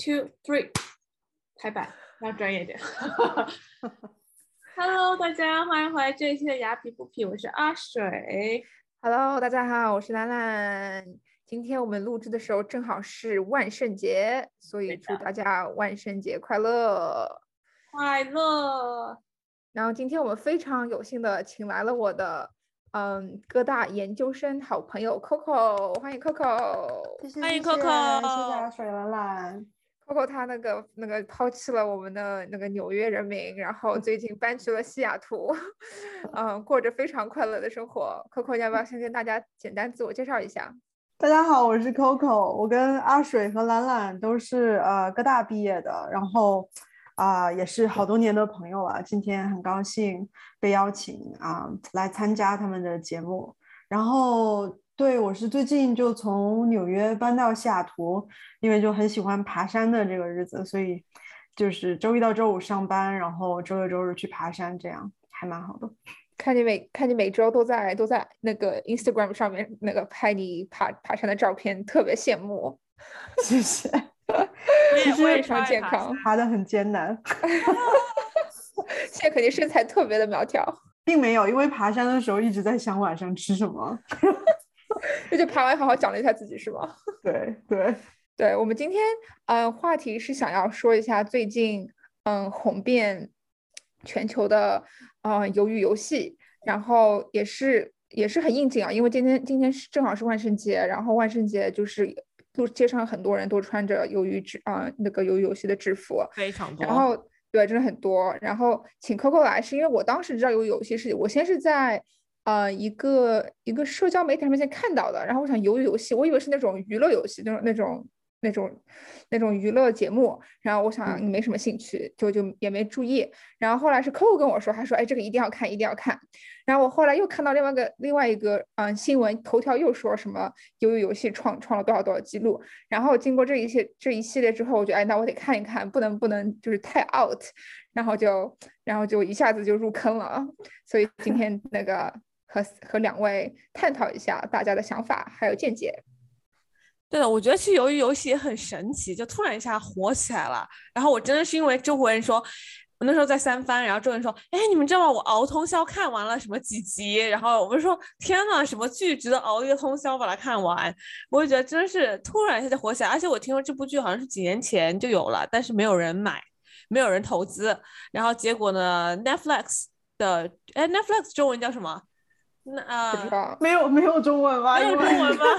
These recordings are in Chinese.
two three，拍板要专业点。Hello，大家欢迎回来这一期的雅痞不痞，我是阿水。Hello，大家好，我是兰兰。今天我们录制的时候正好是万圣节，所以祝大家万圣节快乐。快乐，然后今天我们非常有幸的请来了我的嗯各大研究生好朋友 Coco，欢迎 Coco。谢谢欢迎 Coco 谢谢阿水兰兰。Coco 他那个那个抛弃了我们的那个纽约人民，然后最近搬去了西雅图，嗯，过着非常快乐的生活。Coco，要不要先跟大家简单自我介绍一下？大家好，我是 Coco，我跟阿水和兰兰都是呃哥大毕业的，然后啊、也是好多年的朋友了。今天很高兴被邀请啊、来参加他们的节目。然后对我是最近就从纽约搬到西雅图，因为就很喜欢爬山的这个日子，所以就是周一到周五上班，然后周六周日去爬山，这样还蛮好的。看你每看你每周都在都在那个 Instagram 上面那个拍你爬爬山的照片，特别羡慕，谢谢，其实我也非常超爱爬健康。爬的很艰难。现在肯定身材特别的苗条，并没有，因为爬山的时候一直在想晚上吃什么。这就爬完好好奖励一下自己是吗？对 对，对我们今天，呃、话题是想要说一下最近，嗯，红遍全球的，呃，鱿鱼游戏，然后也是也是很应景啊，因为今天今天是正好是万圣节，然后万圣节就是路街上很多人都穿着鱿鱼制啊、那个鱿鱼游戏的制服，非常多。然后对，真的很多。然后请 Coco 来，是因为我当时知道有游戏是，我先是在呃一个一个社交媒体上面先看到的，然后我想鱿鱼游戏，我以为是那种娱乐游戏，那种那种那种那种娱乐节目，然后我想没什么兴趣，就就也没注意。然后后来是 Coco 跟我说，他说哎这个一定要看，一定要看。然后我后来又看到另外一个另外一个嗯新闻头条又说什么鱿鱼游戏创创了多少多少记录，然后经过这一系这一系列之后，我觉得哎，那我得看一看，不能不能就是太 out，然后就然后就一下子就入坑了。所以今天那个和和两位探讨一下大家的想法还有见解。对的，我觉得其实鱿鱼游戏也很神奇，就突然一下火起来了。然后我真的是因为周围人说，我那时候在三番，然后周围人说，哎，你们知道吗？我熬通宵看完了什么几集，然后我就说，天呐，什么剧值得熬一个通宵把它看完？我就觉得真的是突然一下就火起来，而且我听说这部剧好像是几年前就有了，但是没有人买，没有人投资。然后结果呢，Netflix 的，哎，Netflix 中文叫什么？那啊，不知道，没有没有中文吧？没有中文吗？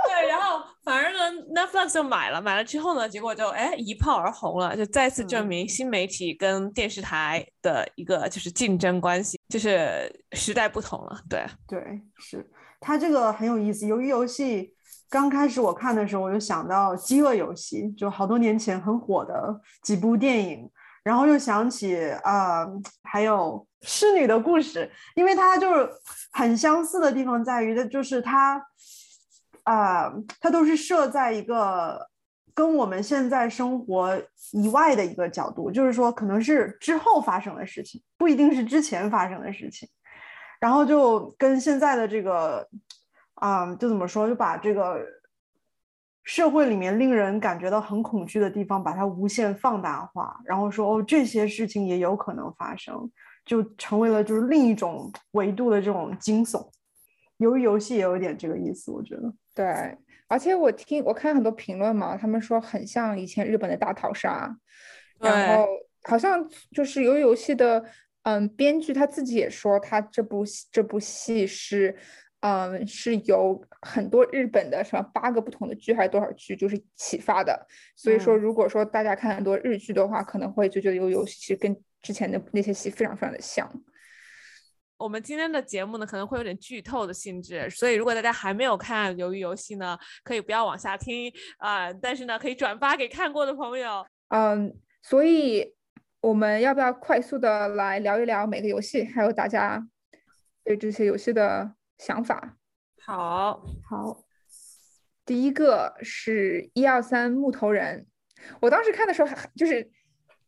对，然后反而呢，Netflix 就买了，买了之后呢，结果就哎一炮而红了，就再次证嗯明新媒体跟电视台的一个就是竞争关系，就是时代不同了。对，对，是它这个很有意思。鱿鱼游戏刚开始我看的时候，我就想到《饥饿游戏》，就好多年前很火的几部电影，然后又想起啊、呃还有《侍女的故事》，因为它就是很相似的地方在于，它就是它啊、它都是设在一个跟我们现在生活以外的一个角度，就是说可能是之后发生的事情，不一定是之前发生的事情。然后就跟现在的这个，啊、就怎么说，就把这个社会里面令人感觉到很恐惧的地方，把它无限放大化，然后说哦，这些事情也有可能发生，就成为了就是另一种维度的这种惊悚。由于游戏也有点这个意思，我觉得。对，而且我听我看很多评论嘛，他们说很像以前日本的大逃杀，然后好像就是由于游戏的嗯编剧他自己也说，他这部戏这部戏是嗯是由很多日本的什么八个不同的剧还是多少剧就是启发的，所以说嗯如果说大家看很多日剧的话，可能会就觉得鱿鱼游戏其实跟之前的那些戏非常非常的像。我们今天的节目呢可能会有点剧透的性质，所以如果大家还没有看《鱿鱼游戏》呢，可以不要往下听啊、但是呢可以转发给看过的朋友。嗯，所以我们要不要快速的来聊一聊每个游戏，还有大家对这些游戏的想法？好，好，第一个是一二三木头人，我当时看的时候还就是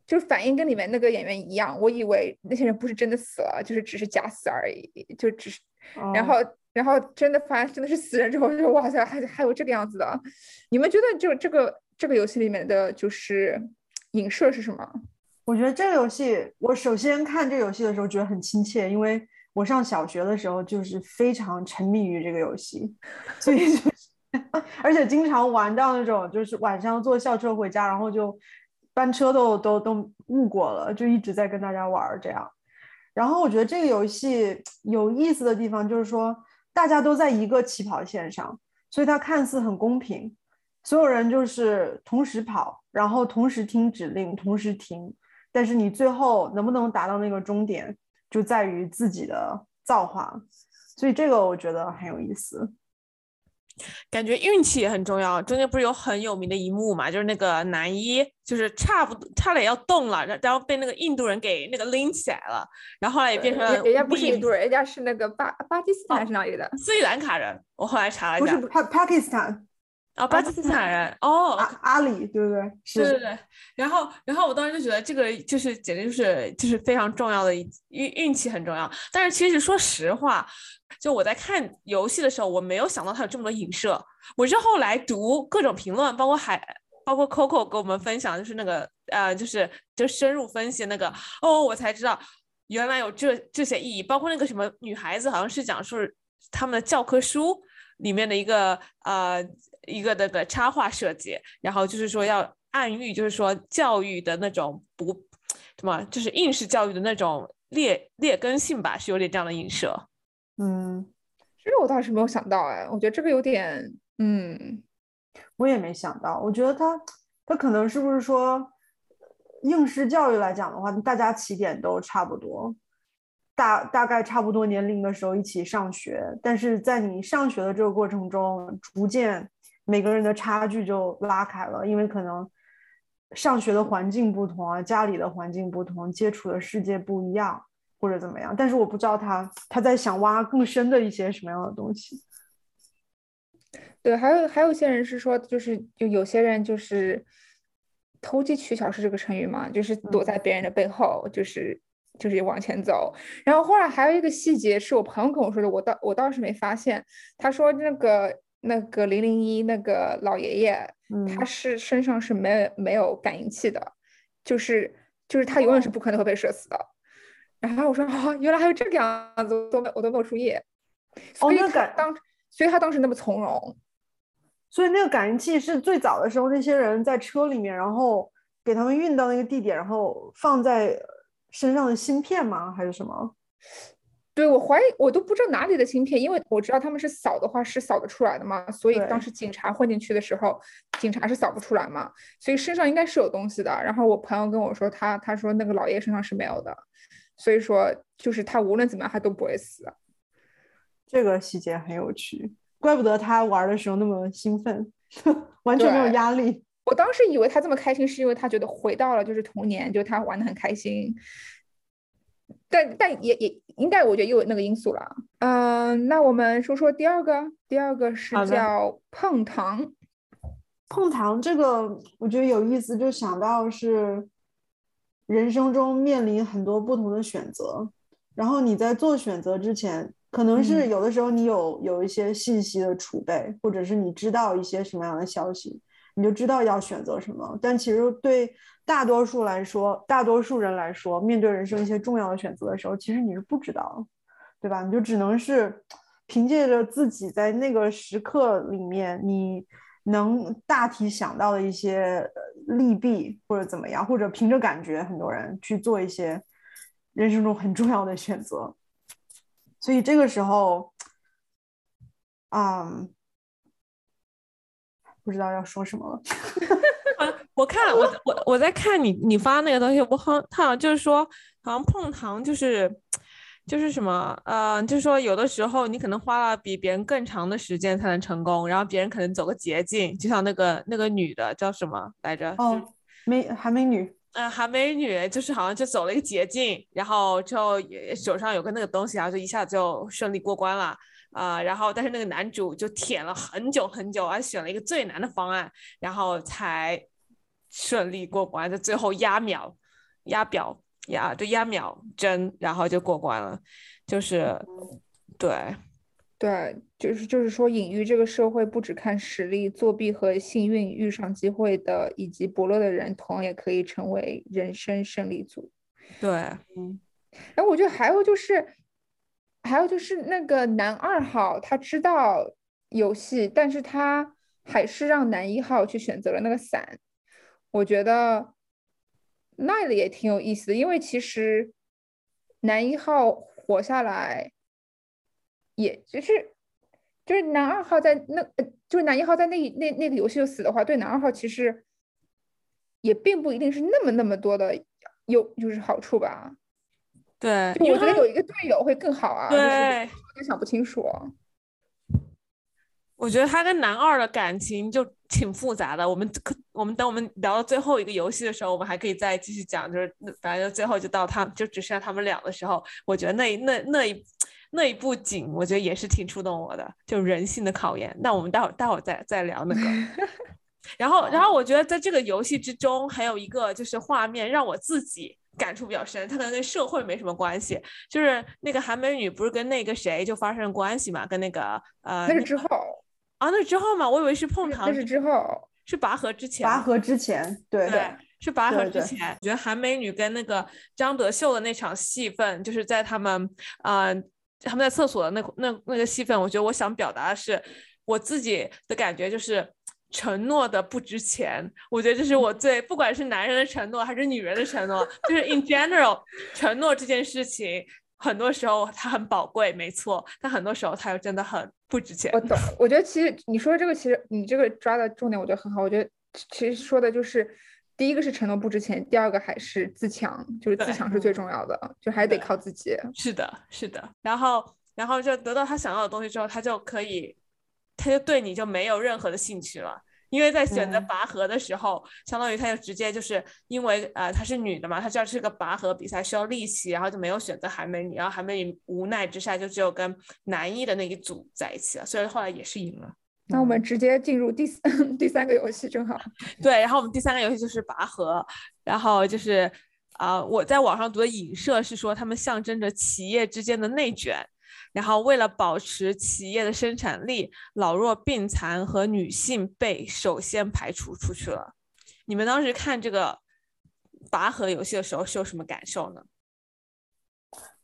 就是反应跟里面那个演员一样，我以为那些人不是真的死了，就是只是假死而已，就只是，然哦后然后真的发现真的是死人之后，就哇塞，还还有这个样子的，你们觉得就这个这个游戏里面的就是影射是什么？我觉得这个游戏，我首先看这个游戏的时候觉得很亲切，因为我上小学的时候就是非常沉迷于这个游戏，所以 就而且经常玩到那种就是晚上坐校车回家，然后就班车都都都误过了，就一直在跟大家玩这样。然后我觉得这个游戏有意思的地方就是说，大家都在一个起跑线上，所以它看似很公平，所有人就是同时跑，然后同时听指令，同时停。但是你最后能不能达到那个终点，就在于自己的造化。所以这个我觉得很有意思。感觉运气也很重要。中间不是有很有名的一幕嘛，就是那个男一就是差不多差点要动了，然然后被那个印度人给那个拎起来了，然后后来也变成了人家不是印度人，人家是那个巴巴基斯坦还是哪里的？斯里兰卡人。我后来查了一下，不是帕巴基斯坦。啊，巴基斯坦人哦，阿阿里对不对？对对对。然后，然后我当时就觉得这个就是简直就是就是非常重要的一运运气很重要。但是其实说实话，就我在看游戏的时候，我没有想到它有这么多影射。我是后来读各种评论，包括海，包括 Coco 给我们分享，就是那个呃，就是就深入分析那个哦，我才知道原来有这这些意义。包括那个什么女孩子，好像是讲述他们的教科书里面的一个呃。一个那个插画设计，然后就是说要暗喻，就是说教育的那种不什么，就是应试教育的那种劣劣根性吧，是有点这样的影射。嗯，这个我倒是没有想到，哎，我觉得这个有点，嗯，我也没想到。我觉得他他可能是不是说应试教育来讲的话，大家起点都差不多。大大概差不多年龄的时候一起上学，但是在你上学的这个过程中，逐渐。每个人的差距就拉开了，因为可能上学的环境不同啊，家里的环境不同，接触的世界不一样，或者怎么样。但是我不知道他他在想挖更深的一些什么样的东西。对，还有还有一些人是说，就是就有些人就是投机取巧是这个成语嘛，就是躲在别人的背后，就是就是往前走。然后后来还有一个细节是我朋友跟我说的，我倒我倒是没发现。他说那个。那个零零一那个老爷爷，他是身上是没有没有感应器的，就是就是他永远是不可能会被射死的。然后我说哦，原来还有这个样子，我都没我都没有注意。哦，那感当，所以他当时那么从容。所以那个感应器是最早的时候那些人在车里面，然后给他们运到那个地点，然后放在身上的芯片吗？还是什么？对，我怀疑我都不知道哪里的芯片，因为我知道他们是扫的话是扫得出来的嘛，所以当时警察混进去的时候，警察是扫不出来嘛，所以身上应该是有东西的。然后我朋友跟我说，他他说那个老爷身上是没有的，所以说就是他无论怎么样他都不会死。这个细节很有趣，怪不得他玩的时候那么兴奋，完全没有压力。我当时以为他这么开心是因为他觉得回到了就是童年，就他玩的很开心。但但也也应该，我觉得又有那个因素了。嗯，那我们说说第二个，第二个是叫碰糖。碰糖这个我觉得有意思，就想到是人生中面临很多不同的选择，然后你在做选择之前，可能是有的时候你有有一些信息的储备，或者是你知道一些什么样的消息，你就知道要选择什么。但其实对。大多数来说，大多数人来说，面对人生一些重要的选择的时候，其实你是不知道，对吧？你就只能是凭借着自己在那个时刻里面，你能大体想到的一些利弊或者怎么样，或者凭着感觉，很多人去做一些人生中很重要的选择。所以这个时候，嗯，不知道要说什么了。我看我我我在看你你发那个东西，我好他好像就是说，好像碰糖就是就是什么呃，就是说有的时候你可能花了比别人更长的时间才能成功，然后别人可能走个捷径，就像那个那个女的叫什么来着？哦，美韩美女。嗯，韩美女就是好像就走了一个捷径，然后就手上有个那个东西，然后就一下就顺利过关了啊。然后但是那个男主就舔了很久很久，而选了一个最难的方案，然后才。顺利过关，在最后压秒、压表、压就压秒针，然后就过关了。就是对，对，就是就是说，隐喻这个社会不只看实力，作弊和幸运遇上机会的以及伯乐的人，同样也可以成为人生胜利组。对，嗯，然后我觉得还有就是，还有就是那个男二号他知道游戏，但是他还是让男一号去选择了那个伞。我觉得那也挺有意思的，因为其实男一号活下来，也就是就是男二号在那，就是男一号在那那那个游戏就死的话，对男二号其实也并不一定是那么那么多的有就是好处吧。对，我觉得有一个队友会更好啊。对，有点想不清楚。我觉得他跟男二的感情就挺复杂的。我们可我们等我们聊到最后一个游戏的时候，我们还可以再继续讲。就是那反正最后就到他就只剩下他们俩的时候，我觉得那那那一那一部景，我觉得也是挺触动我的，就人性的考验。那我们待会儿待会儿再再聊那个。然后，然后我觉得在这个游戏之中，还有一个就是画面让我自己感触比较深，他可能跟社会没什么关系。就是那个韩美女不是跟那个谁就发生了关系嘛，跟那个呃那是之后，啊，那是之后嘛，我以为是碰糖，那是之后。是拔河之前，拔河之前，对对，是拔河对对之前。我觉得韩美女跟那个张德秀的那场戏份，就是在他们呃他们在厕所的那那那个戏份，我觉得我想表达的是我自己的感觉就是。承诺的不值钱，我觉得这是我最不管是男人的承诺还是女人的承诺，就是 in general，承诺这件事情，很多时候它很宝贵，没错，但很多时候它又真的很不值钱。我懂，我觉得其实你说的这个，其实你这个抓的重点，我觉得很好。我觉得其实说的就是，第一个是承诺不值钱，第二个还是自强，就是自强是最重要的，就还得靠自己。是的，是的。然后，然后就得到他想要的东西之后，他就可以，他就对你就没有任何的兴趣了。因为在选择嗯拔河的时候，相当于他就直接就是因为呃她是女的嘛，她知道是个拔河比赛需要力气，然后就没有选择韩美女，然后韩美女无奈之下就只有跟男一的那一组在一起了，所以后来也是赢了。那我们直接进入第三 第三个游戏，正好。对，然后我们第三个游戏就是拔河，然后就是啊、我在网上读的影射是说，他们象征着企业之间的内卷，然后为了保持企业的生产力，老弱病残和女性被首先排除出去了。你们当时看这个拔河游戏的时候是有什么感受呢？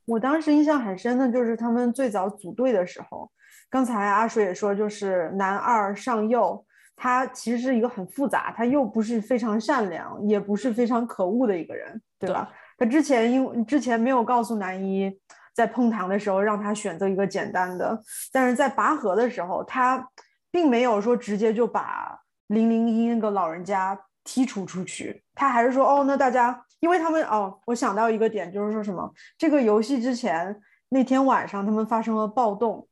我当时印象很深的就是他们最早组队的时候，刚才阿水也说，就是男二上右，他其实是一个很复杂，他又不是非常善良，也不是非常可恶的一个人，对吧？他之前因为之前没有告诉男一，在碰糖的时候让他选择一个简单的，但是在拔河的时候，他并没有说直接就把零零一那个老人家剔除出去，他还是说哦，那大家，因为他们哦，我想到一个点，就是说什么这个游戏之前那天晚上他们发生了暴动，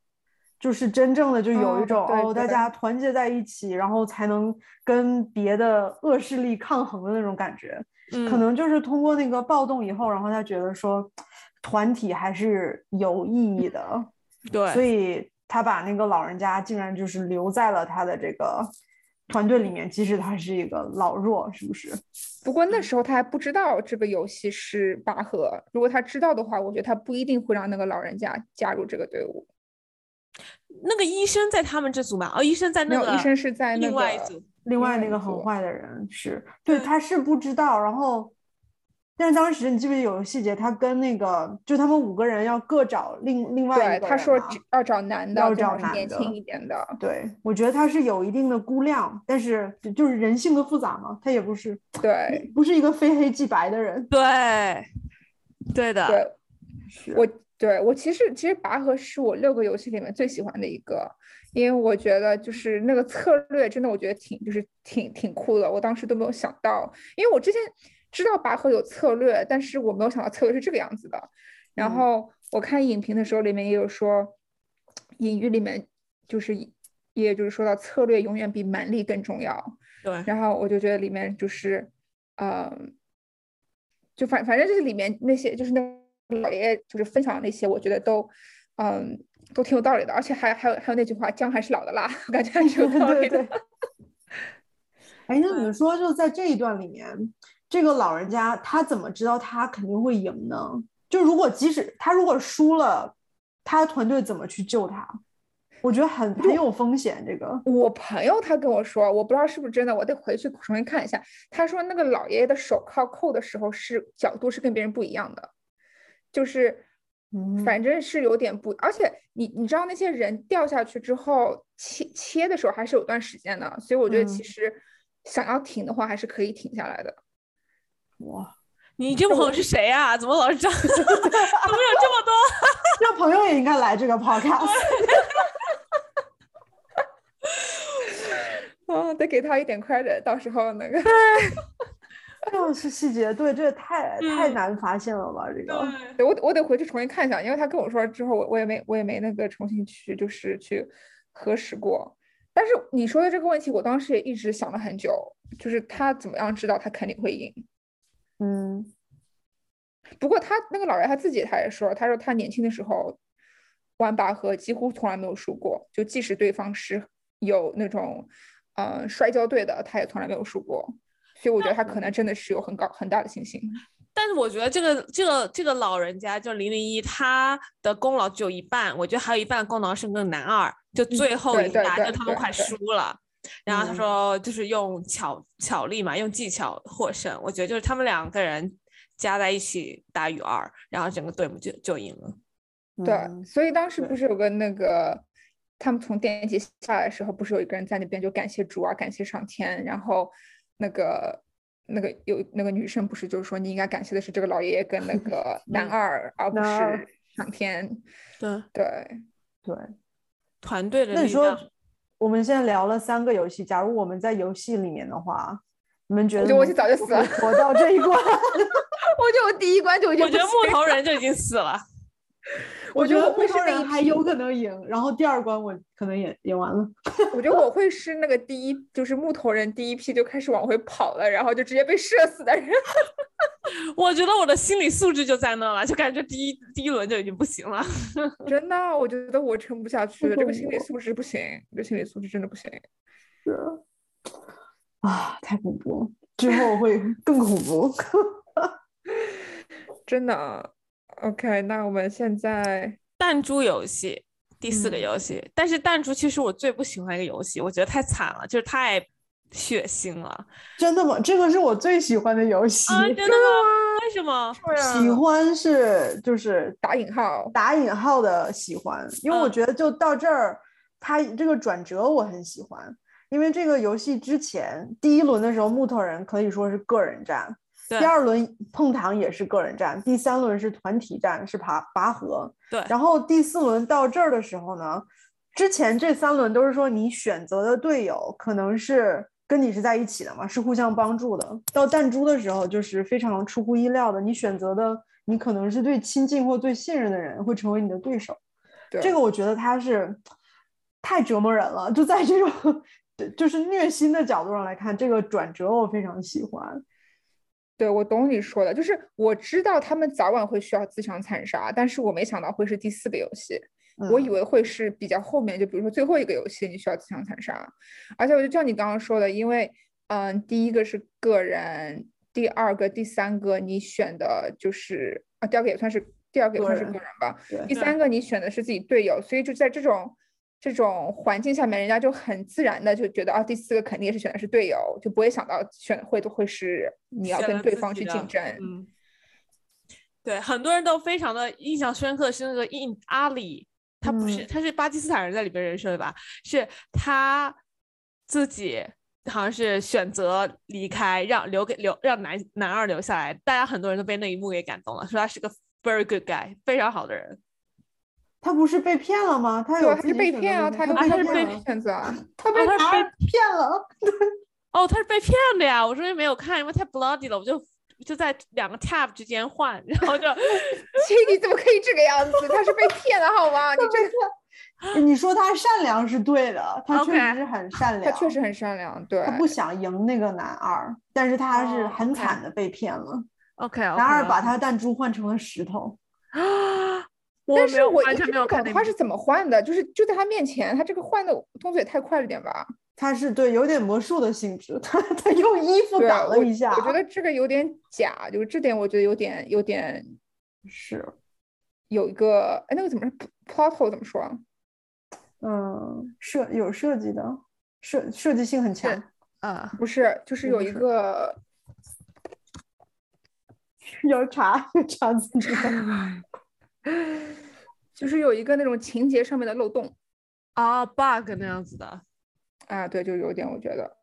就是真正的就有一哦种、哦，大家团结在一起，然后才能跟别的恶势力抗衡的那种感觉。嗯，可能就是通过那个暴动以后，然后他觉得说团体还是有意义的，对，所以他把那个老人家竟然就是留在了他的这个团队里面，即使他是一个老弱，是不是？不过那时候他还不知道这个游戏是拔河，如果他知道的话，我觉得他不一定会让那个老人家加入这个队伍。那个医生在他们这组嘛？哦，医生在，那个医生是在那个另外一组。另外那个很坏的人是，对他是不知道，然后。但是当时你记不记得有个细节，他跟那个就他们五个人要各找另另外一，个人他说只要找男的，要找男的年轻一点的。对，我觉得他是有一定的估量，但是就就是人性的复杂嘛，他也不是对不是一个非黑即白的人。对，对的，对，是我对我其实其实拔河是我六个游戏里面最喜欢的一个，因为我觉得就是那个策略真的我觉得挺就是挺挺酷的，我当时都没有想到，因为我之前知道拔河有策略，但是我没有想到策略是这个样子的。然嗯后我看影评的时候里面也有说，隐喻里面就是也就是说到策略永远比蛮力更重要。对，然后我就觉得里面就是，呃，就反反正就是里面那些就是那老爷爷就是分享的那些，我觉得都，嗯，都挺有道理的，而且还还有还有那句话，姜还是老的辣，我 感觉还是有道理的。对对。哎，那你们说就在这一段里面，这个老人家他怎么知道他肯定会赢呢？就如果即使他如果输了，他的团队怎么去救他？我觉得很很有风险。这个我朋友他跟我说，我不知道是不是真的，我得回去重新看一下。他说那个老爷爷的手铐扣的时候是角度是跟别人不一样的，就是反正是有点不，而且你你知道那些人掉下去之后切切的时候还是有段时间的，所以我觉得其实想要停的话还是可以停下来的。哇，你这朋友是谁啊？怎么老是这样？怎么有这么多？那朋友也应该来这个 podcast。哦，得给他一点 credit，到时候那个。又是细节，对，这也太太难发现了吧？这个，对我我得回去重新看一下，因为他跟我说之后，我我也没我也没那个重新去就是去核实过。但是你说的这个问题，我当时也一直想了很久，就是他怎么样知道他肯定会赢？嗯。不过他那个老人他自己他也说，他说他年轻的时候玩拔河几乎从来没有输过，就即使对方是有那种。呃，摔跤队的他也从来没有输过，所以我觉得他可能真的是有很高很大的信心。但是我觉得这个这个这个老人家就零零一，他的功劳只有一半，我觉得还有一半功劳是那个男二，就最后一下就他们快输了，然后他说就是用巧巧力嘛，用技巧获胜。我觉得就是他们两个人加在一起打雨二，然后整个队伍就就赢了。对，所以当时不是有个那个。他们从电梯下来的时候，不是有一个人在那边就感谢主啊，感谢上天。然后那个那个有那个女生不是就是说你应该感谢的是这个老爷爷跟那个 男二，而不是上天。对对对，团队的那你说，我们现在聊了三个游戏，假如我们在游戏里面的话，你们觉得？我就早就死了，活到这一关。我觉得我第一关就已经，我觉得木头人就已经死了。我觉得我会是那还有可能赢，然后第二关我可能也也完了。我觉得我会是那个第一，就是木头人第一批就开始往回跑了，然后就直接被射死的人。我觉得我的心理素质就在那了，就感觉第一第一轮就已经不行了。真的，我觉得我撑不下去，这个心理素质不行，这心理素质真的不行。是啊，太恐怖了，之后会更恐怖。真的。OK，那我们现在弹珠游戏第四个游戏，但是弹珠其实我最不喜欢一个游戏，我觉得太惨了，就是太血腥了。真的吗？这个是我最喜欢的游戏。真的吗？为什么？喜欢是就是打引号打引号的喜欢，因为我觉得就到这儿，它这个转折我很喜欢，因为这个游戏之前第一轮的时候，木头人可以说是个人战。第二轮碰糖也是个人战，第三轮是团体战，是拔拔河。对，然后第四轮到这儿的时候呢，之前这三轮都是说你选择的队友可能是跟你是在一起的嘛，是互相帮助的。到弹珠的时候就是非常出乎意料的，你选择的你可能是最亲近或最信任的人会成为你的对手。对，这个我觉得他是太折磨人了，就在这种 就是虐心的角度上来看，这个转折我非常喜欢。对，我懂你说的，就是我知道他们早晚会需要自相残杀，但是我没想到会是第四个游戏，我以为会是比较后面，就比如说最后一个游戏你需要自相残杀，而且我就像你刚刚说的，因为嗯，第一个是个人，第二个、第三个你选的就是啊，第二个也算是第二个也算是个人吧，第三个你选的是自己队友，所以就在这种。这种环境下面，人家就很自然的就觉得啊，第四个肯定是选的是队友，就不会想到选会都会是你要跟对方去竞争。嗯，对，很多人都非常的印象深刻是那个印阿里，他不是他是巴基斯坦人在里边人设的吧？是他自己好像是选择离开，让留给留让男男二留下来，大家很多人都被那一幕给感动了，说他是个 very good guy，非常好的人。他不是被骗了吗？他有 他是被骗啊，他他是被骗子啊，他被他被骗了。哦，他是被骗的呀！我昨天没有看，因为太 bloody 了，我就就在两个 tab 之间换，然后就，亲，你怎么可以这个样子？他是被骗的好吗？你这个，你说他善良是对的，他确实是很善良，他确实很善良，对，他不想赢那个男二，但是他是很惨的被骗了。OK，男二把他的弹珠换成了石头啊。但是我完全没有看他是怎么换的，就是就在他面前，他这个换的动作也太快了点吧？他是对有点魔术的性质，他他用衣服挡了一下。我觉得这个有点假，就是这点我觉得有点有点是，有一个哎那个怎么 plot hole 怎么说？嗯，设有设计的，设设计性很强。啊，不是，就是有一个 有查要查自己的。就是有一个那种情节上面的漏洞啊，bug 那样子的，啊，对，就有点我觉得。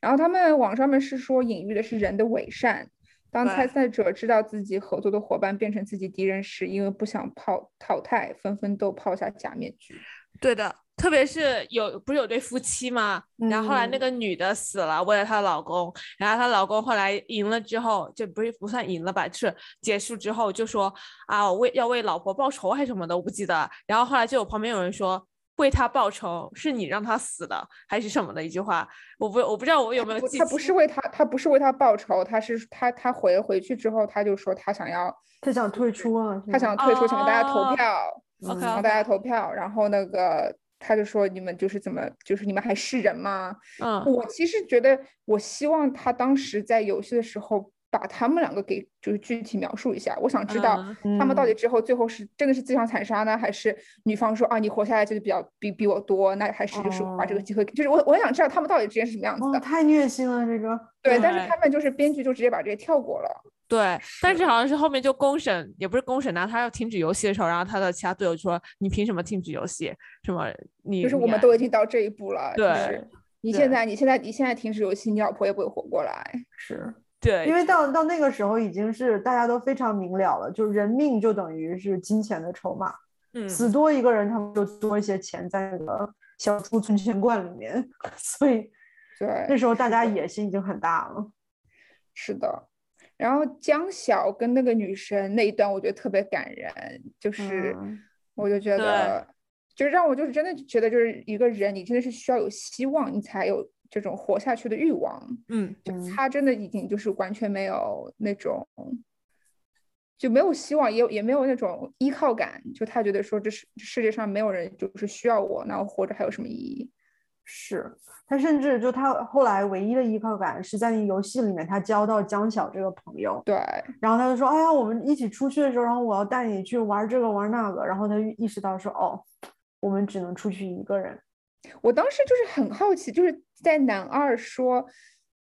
然后他们网上面是说隐喻的是人的伪善，当参赛者知道自己合作的伙伴变成自己敌人时，因为不想抛淘汰，纷纷都抛下假面具。对的，特别是有不是有对夫妻吗？然后后来那嗯个女的死了，为了她老公，然后她老公后来赢了之后，就不是不算赢了吧，是结束之后就说啊，我为要为老婆报仇还是什么的，我不记得。然后后来就有旁边有人说。为他报仇是你让他死的，还是什么的一句话？我不我不知道我有没有，记他不是为他，他不是为他报仇，他是他他回回去之后，他就说他想要他想退出啊，他想退出，想让大家投哦票让大家投票，然后那个他就说你们就是怎么，就是你们还是人吗？嗯我其实觉得，我希望他当时在游戏的时候把他们两个给就是具体描述一下，我想知道嗯他们到底嗯之后最后是真的是自相残杀呢，还是女方说啊你活下来就是比较比比我多，那还是就是把这个哦机会，就是我我想知道他们到底之间是什么样子哦，的。太虐心了这个。对，但是他们就是编剧就直接把这个跳过了。对，但是好像是后面就公审，也不是公审，然后他要停止游戏的时候，然后他的其他队友就说：“你凭什么停止游戏？什么你就是我们都已经到这一步了，就对是你现在你现在你现在停止游戏，你老婆也不会活过来。是对，因为到到那个时候已经是大家都非常明了了，就是人命就等于是金钱的筹码，嗯死多一个人，他们就多一些钱在那个小猪存钱罐里面，所以对，那时候大家野心已经很大了。是的。然后江晓跟那个女生那一段，我觉得特别感人，就是嗯我就觉对得，就让我就是真的觉得，就是一个人，你真的是需要有希望，你才有这种活下去的欲望。嗯就嗯他真的已经就是完全没有那种，就没有希望，也也没有那种依靠感。就他觉得说，这是世界上没有人就是需要我，那我活着还有什么意义？是他甚至就他后来唯一的依靠感是在那个游戏里面，他交到江晓这个朋友，对，然后他就说：“哎呀，我们一起出去的时候，然后我要带你去玩这个玩那个。”然后他就意识到说：“哦，我们只能出去一个人。我当时就是很好奇，就是在男二说，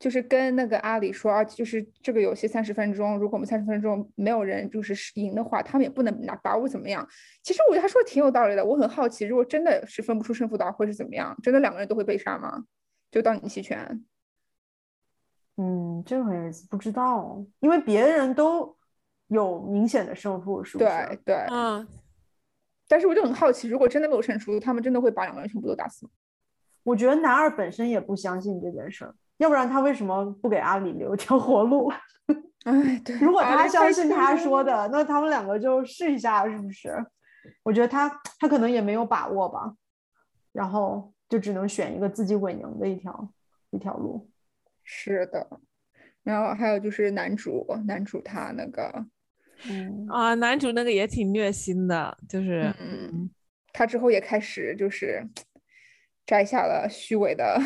就是跟那个阿里说啊，就是这个游戏三十分钟，如果我们三十分钟没有人就是是赢的话，他们也不能拿把我怎么样。其实我觉得他说的挺有道理的，我很好奇，如果真的是分不出胜负的话，会是怎么样？真的两个人都会被杀吗？就到你弃权？”嗯，这个意思，不知道，因为别人都有明显的胜负，是不是？对对，嗯，但是我就很好奇，如果真的没有胜出，他们真的会把两个人全部都打死吗？我觉得男二本身也不相信这件事儿，要不然他为什么不给阿里留条活路？哎，对，如果他相信他，说的，那他们两个就试一下，是不是？我觉得他他可能也没有把握吧，然后就只能选一个自己稳赢的一条一条路。是的。然后还有就是男主，男主他那个，嗯，啊，男主那个也挺虐心的，就是嗯，他之后也开始就是摘下了虚伪的，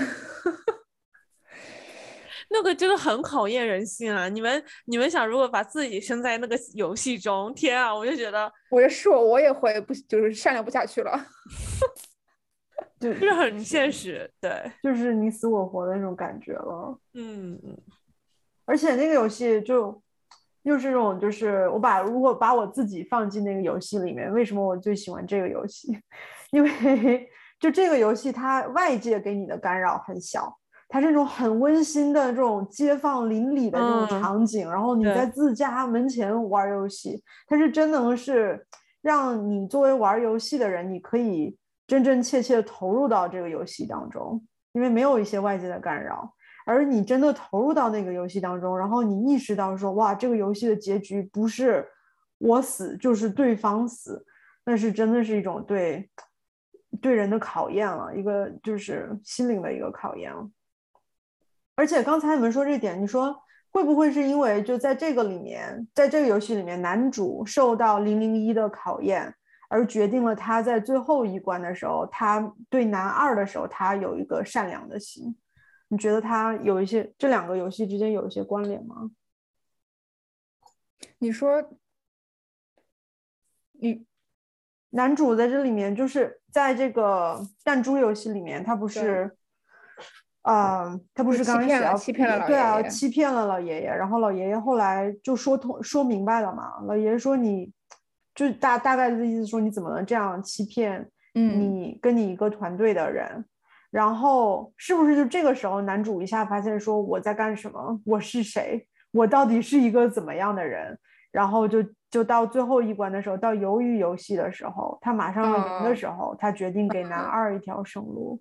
那个真的很考验人性啊！你们你们想，如果把自己身在那个游戏中，天啊，我就觉得我觉得是我，我也会不就是善良不下去了。对就是很现实，对，就是你死我活的那种感觉了。嗯嗯而且那个游戏就又是这种，就是我把如果把我自己放进那个游戏里面，为什么我最喜欢这个游戏？因为 就这个游戏，它外界给你的干扰很小，它是那种很温馨的这种街坊邻里的这种嗯场景，然后你在自家门前玩游戏，它是真能是让你作为玩游戏的人，你可以真真切切地投入到这个游戏当中，因为没有一些外界的干扰。而你真的投入到那个游戏当中，然后你意识到说，哇，这个游戏的结局不是我死就是对方死，那是真的是一种对对人的考验了，一个就是心灵的一个考验了。而且刚才你们说这点，你说会不会是因为就在这个里面，在这个游戏里面，男主受到零零一的考验，而决定了他在最后一关的时候，他对男二的时候，他有一个善良的心。你觉得他有一些这两个游戏之间有一些关联吗？你说，你男主在这里面就是在这个弹珠游戏里面，他不是，呃，他不是刚开始要欺骗了对啊，老爷爷欺骗了老爷爷，然后老爷爷后来就说通说明白了嘛，老爷爷说你，就大大概的意思说你怎么能这样欺骗嗯，你跟你一个团队的人，然后是不是就这个时候男主一下发现说我在干什么，我是谁，我到底是一个怎么样的人，然后就就到最后一关的时候，到鱿鱼游戏的时候，他马上要赢的嗯。时候，他决定给男嗯。二一条生路。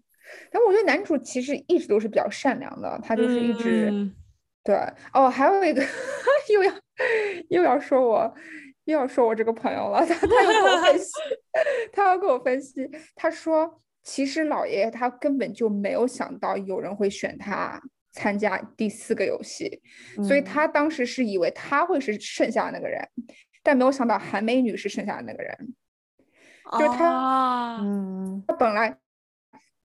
但我觉得男主其实一直都是比较善良的，他就是一直、嗯。对哦，还有一个 又要又要说我又要说我这个朋友了，他他要跟我分析，他要跟我分析，他说其实老爷爷他根本就没有想到有人会选他参加第四个游戏，所以嗯。他当时是以为他会是剩下的那个人，但没有想到韩美女是剩下的那个人。就是他他本来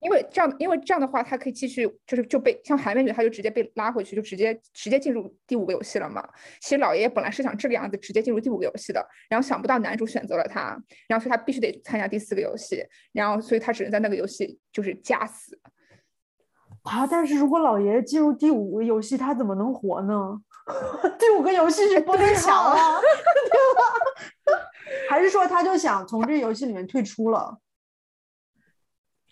因为这样，因为这样的话，他可以继续，就是就被像韩美女，他就直接被拉回去，就直接直接进入第五个游戏了嘛。其实老爷爷本来是想这个样子直接进入第五个游戏的，然后想不到男主选择了他，然后所以他必须得参加第四个游戏，然后所以他只能在那个游戏就是假死。啊，但是如果老爷爷进入第五个游戏，他怎么能活呢？第五个游戏是玻璃墙啊，对吧？还是说他就想从这个游戏里面退出了？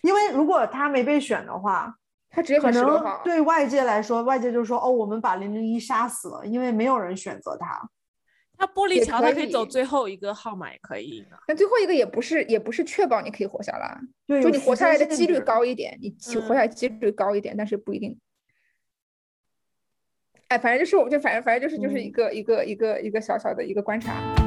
因为如果他没被选的话，他直接可能对外界来说，外界就说哦，我们把零零一杀死了，因为没有人选择他。他玻璃桥，他可可以走最后一个号码也可以呢。但最后一个也不是也不是确保你可以活下来，对，就你活下来的几率高一点，你活下来几率高一点，但是不一定。哎，反正就是我就反正反正就是就是一嗯个一个一个一个小小的一个观察。